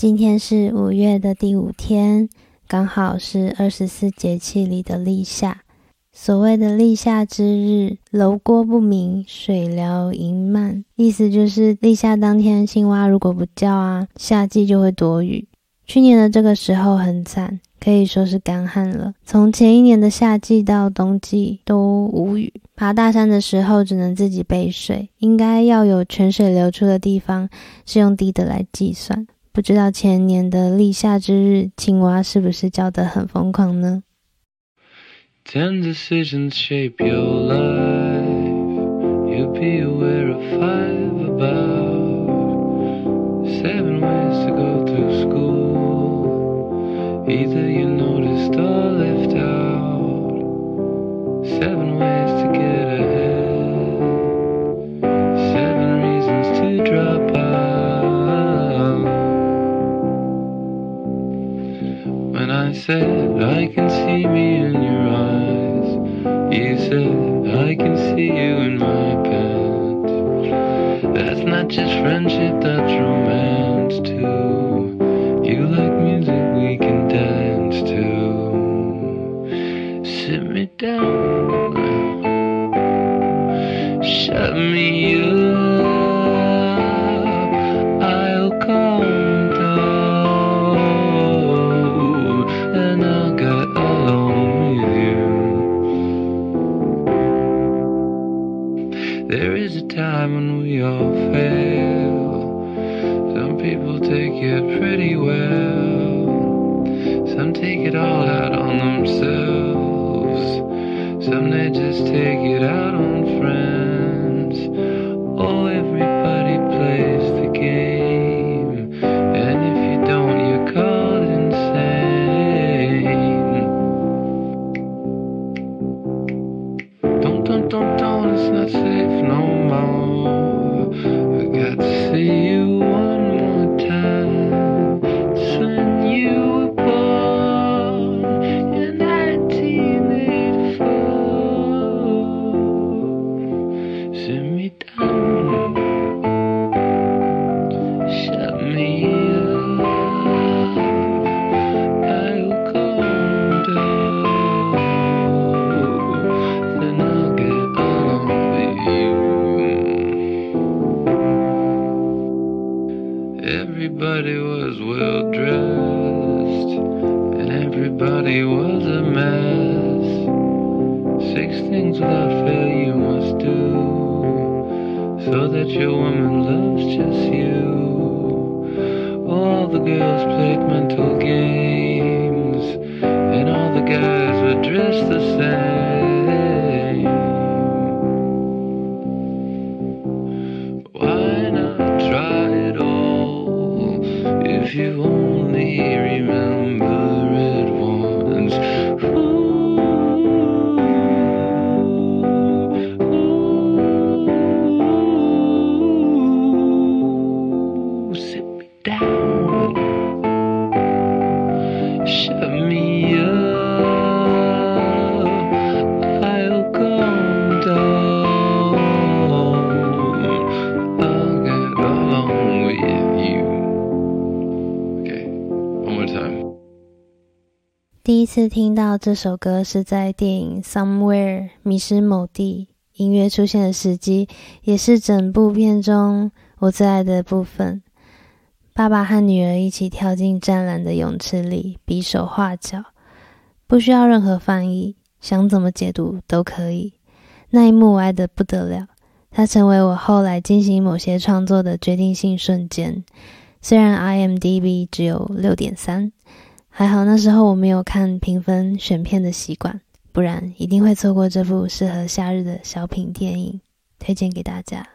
今天是五月的第五天，刚好是二十四节气里的立夏。所谓的立夏之日，楼郭不明，水潦盈漫，意思就是立夏当天，青蛙如果不叫啊，夏季就会躲雨。去年的这个时候很惨，可以说是干旱了。从前一年的夏季到冬季都无雨，爬大山的时候只能自己背水，应该要有泉水流出的地方是用滴的来计算。不知道前年的立夏之日，青蛙是不是叫得很疯狂呢？Ten decisions shape your life. You'll be aware of five about seven ways to go to school. Either you in my pants. That's not just friendship, that's romance too. You like music we can dance to. Sit me down, 第一次听到这首歌是在电影《Somewhere》迷失某地，音乐出现的时机也是整部片中我最爱的部分。爸爸和女儿一起跳进湛蓝的泳池里，比手画脚，不需要任何翻译，想怎么解读都可以。那一幕我爱得不得了，它成为我后来进行某些创作的决定性瞬间。虽然 IMDB 只有六点三。还好那时候我没有看评分选片的习惯，不然一定会错过这部适合夏日的小品电影，推荐给大家。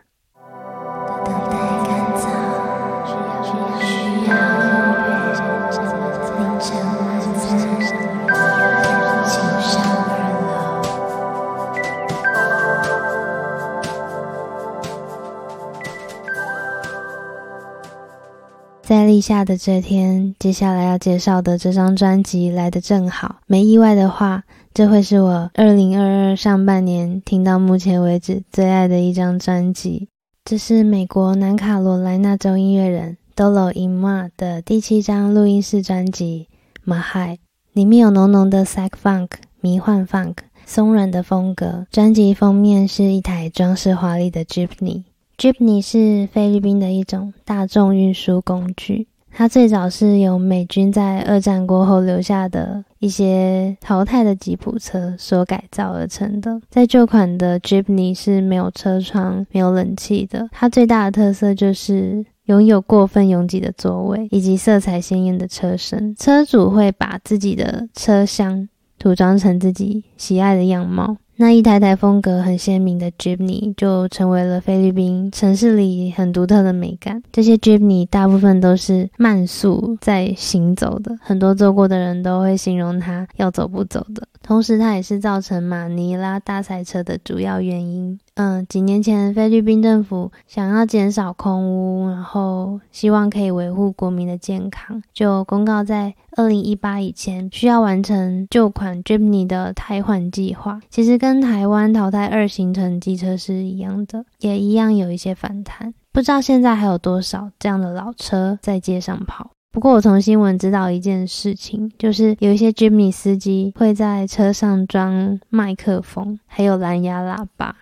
立夏的这天，接下来要介绍的这张专辑来得正好，没意外的话，这会是我二零二二上半年听到目前为止最爱的一张专辑。这是美国南卡罗来纳州音乐人 Dolo Ima 的第七张录音室专辑《my hi》，里面有浓浓的 Psych Funk 迷幻 Funk 松软的风格。专辑封面是一台装饰华丽的 Jeepney。J i p n e y 是菲律宾的一种大众运输工具。它最早是由美军在二战过后留下的一些淘汰的吉普车所改造而成的。在旧款的 j i p n e y 是没有车窗、没有冷气的。它最大的特色就是拥有过分拥挤的座位以及色彩鲜艳的车身。车主会把自己的车厢涂装成自己喜爱的样貌。那一台台风格很鲜明的 Jeepney 就成为了菲律宾城市里很独特的美感。这些 Jeepney 大部分都是慢速在行走的，很多坐过的人都会形容它要走不走的。同时，它也是造成马尼拉大塞车的主要原因。嗯，几年前菲律宾政府想要减少空污，然后希望可以维护国民的健康，就公告在二零一八以前需要完成旧款 Jeepney 的汰换计划。其实跟台湾淘汰二行程机车是一样的，也一样有一些反弹。不知道现在还有多少这样的老车在街上跑。不过我从新闻知道一件事情，就是有一些 Jeepney 司机会在车上装麦克风，还有蓝牙喇叭。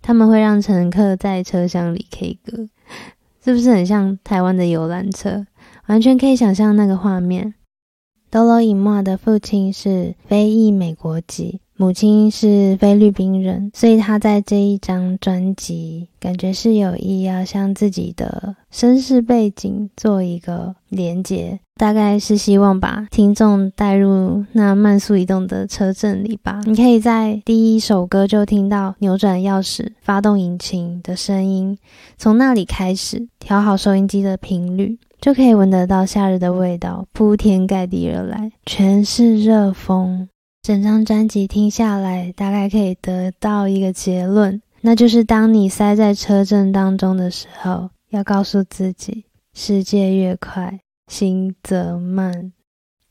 他们会让乘客在车厢里 K 歌，是不是很像台湾的游览车？完全可以想象那个画面。Dolo Inma 的父亲是非裔美国籍。母亲是菲律宾人，所以他在这一张专辑感觉是有意要向自己的身世背景做一个连接，大概是希望把听众带入那慢速移动的车阵里吧。你可以在第一首歌就听到扭转钥匙、发动引擎的声音，从那里开始调好收音机的频率，就可以闻得到夏日的味道铺天盖地而来，全是热风。整张专辑听下来，大概可以得到一个结论，那就是当你塞在车阵当中的时候，要告诉自己：世界越快，心则慢。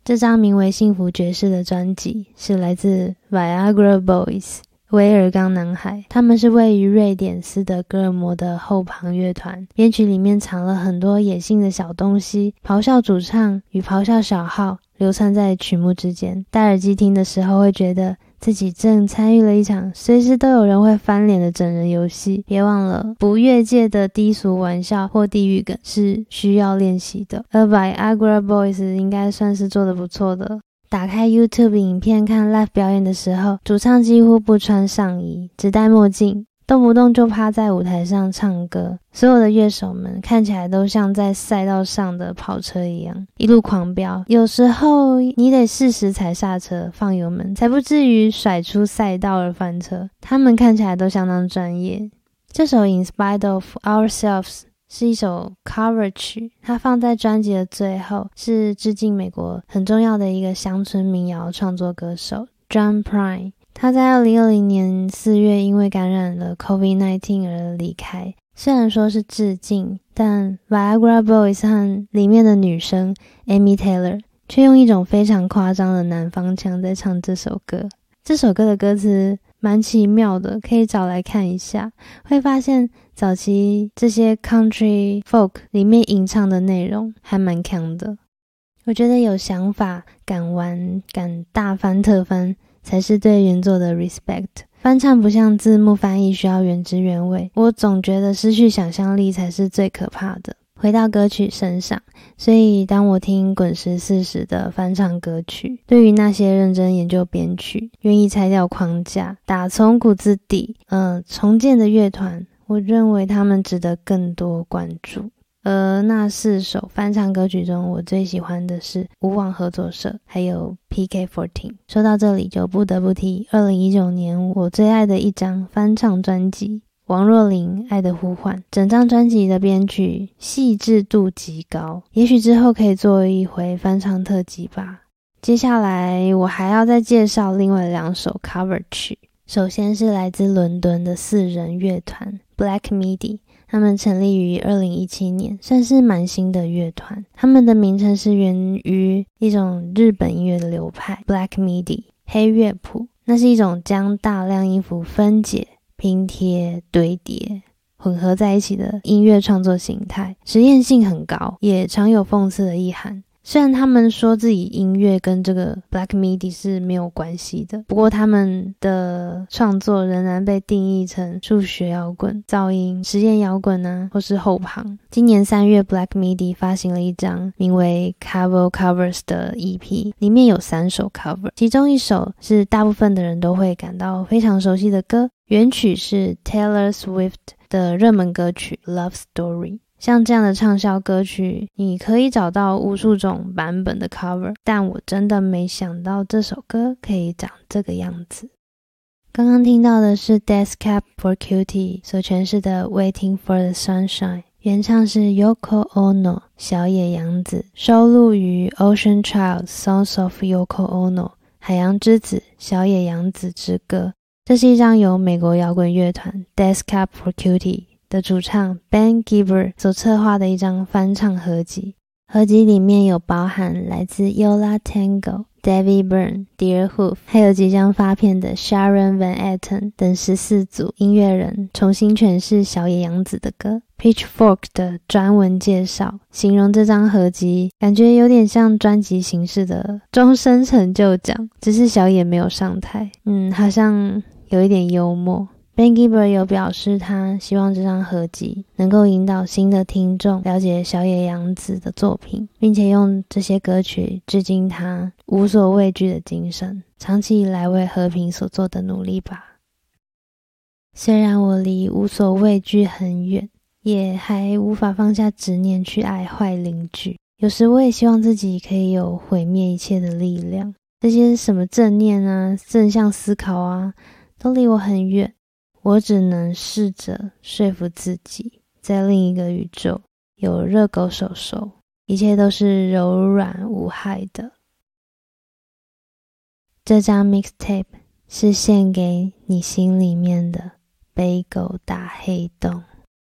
这张名为《幸福爵士》的专辑是来自 Viagra Boys。威尔刚男孩，他们是位于瑞典斯德哥尔摩的后旁乐团，编曲里面藏了很多野性的小东西，咆哮主唱与咆哮小号流窜在曲目之间。戴耳机听的时候，会觉得自己正参与了一场随时都有人会翻脸的整人游戏。别忘了，不越界的低俗玩笑或地狱梗是需要练习的，而 Viagra Boys 应该算是做的不错的。打开 YouTube 影片看 live 表演的时候，主唱几乎不穿上衣，只戴墨镜，动不动就趴在舞台上唱歌。所有的乐手们看起来都像在赛道上的跑车一样，一路狂飙。有时候你得适时踩刹车、放油门，才不至于甩出赛道而翻车。他们看起来都相当专业。这首《In Spite of Ourselves》。是一首 cover 曲，它放在专辑的最后，是致敬美国很重要的一个乡村民谣创作歌手 John Prine。他在二零二零年四月因为感染了 COVID-19 而离开。虽然说是致敬，但 Viagra Boys 和里面的女生 Amy Taylor 却用一种非常夸张的南方腔在唱这首歌。这首歌的歌词蛮奇妙的，可以找来看一下，会发现。早期这些 country folk 里面吟唱的内容还蛮强的，我觉得有想法、敢玩、敢大翻特翻，才是对原作的 respect。翻唱不像字幕翻译需要原汁原味，我总觉得失去想象力才是最可怕的。回到歌曲身上，所以当我听滚石四十的翻唱歌曲，对于那些认真研究编曲、愿意拆掉框架、打从骨子底嗯重建的乐团。我认为他们值得更多关注。而那四首翻唱歌曲中，我最喜欢的是无网合作社，还有 PK Fourteen。说到这里，就不得不提二零一九年我最爱的一张翻唱专辑——王若琳《爱的呼唤》。整张专辑的编曲细致度极高，也许之后可以做一回翻唱特辑吧。接下来，我还要再介绍另外两首 cover 曲。首先是来自伦敦的四人乐团。Black Midi，他们成立于二零一七年，算是蛮新的乐团。他们的名称是源于一种日本音乐的流派 Black Midi 黑乐谱。那是一种将大量音符分解、拼贴、堆叠，混合在一起的音乐创作形态，实验性很高，也常有讽刺的意涵。虽然他们说自己音乐跟这个 Black Midi 是没有关系的，不过他们的创作仍然被定义成数学摇滚、噪音、实验摇滚呢，或是后旁。今年三月，Black Midi 发行了一张名为 Cover Covers 的 EP，里面有三首 cover，其中一首是大部分的人都会感到非常熟悉的歌，原曲是 Taylor Swift 的热门歌曲 Love Story。像这样的畅销歌曲，你可以找到无数种版本的 cover，但我真的没想到这首歌可以长这个样子。刚刚听到的是 Death Cab for Cutie 所诠释的《Waiting for the Sunshine》，原唱是 Yoko Ono 小野洋子，收录于《Ocean Child Songs of Yoko Ono》海洋之子小野洋子之歌。这是一张由美国摇滚乐团 Death Cab for Cutie。的主唱 Ben Giver 所策划的一张翻唱合集，合集里面有包含来自 Yola Tango、David Byrne、Deerhoof，还有即将发片的 Sharon Van Etten 等十四组音乐人重新诠释小野洋子的歌。Pitchfork 的专文介绍形容这张合集，感觉有点像专辑形式的终身成就奖，只是小野没有上台，嗯，好像有一点幽默。Ben g i b e r 有表示，他希望这张合集能够引导新的听众了解小野洋子的作品，并且用这些歌曲致敬他无所畏惧的精神，长期以来为和平所做的努力吧。虽然我离无所畏惧很远，也还无法放下执念去爱坏邻居，有时我也希望自己可以有毁灭一切的力量。这些什么正念啊、正向思考啊，都离我很远。我只能试着说服自己，在另一个宇宙有热狗手手，一切都是柔软无害的。这张 mixtape 是献给你心里面的背狗大黑洞。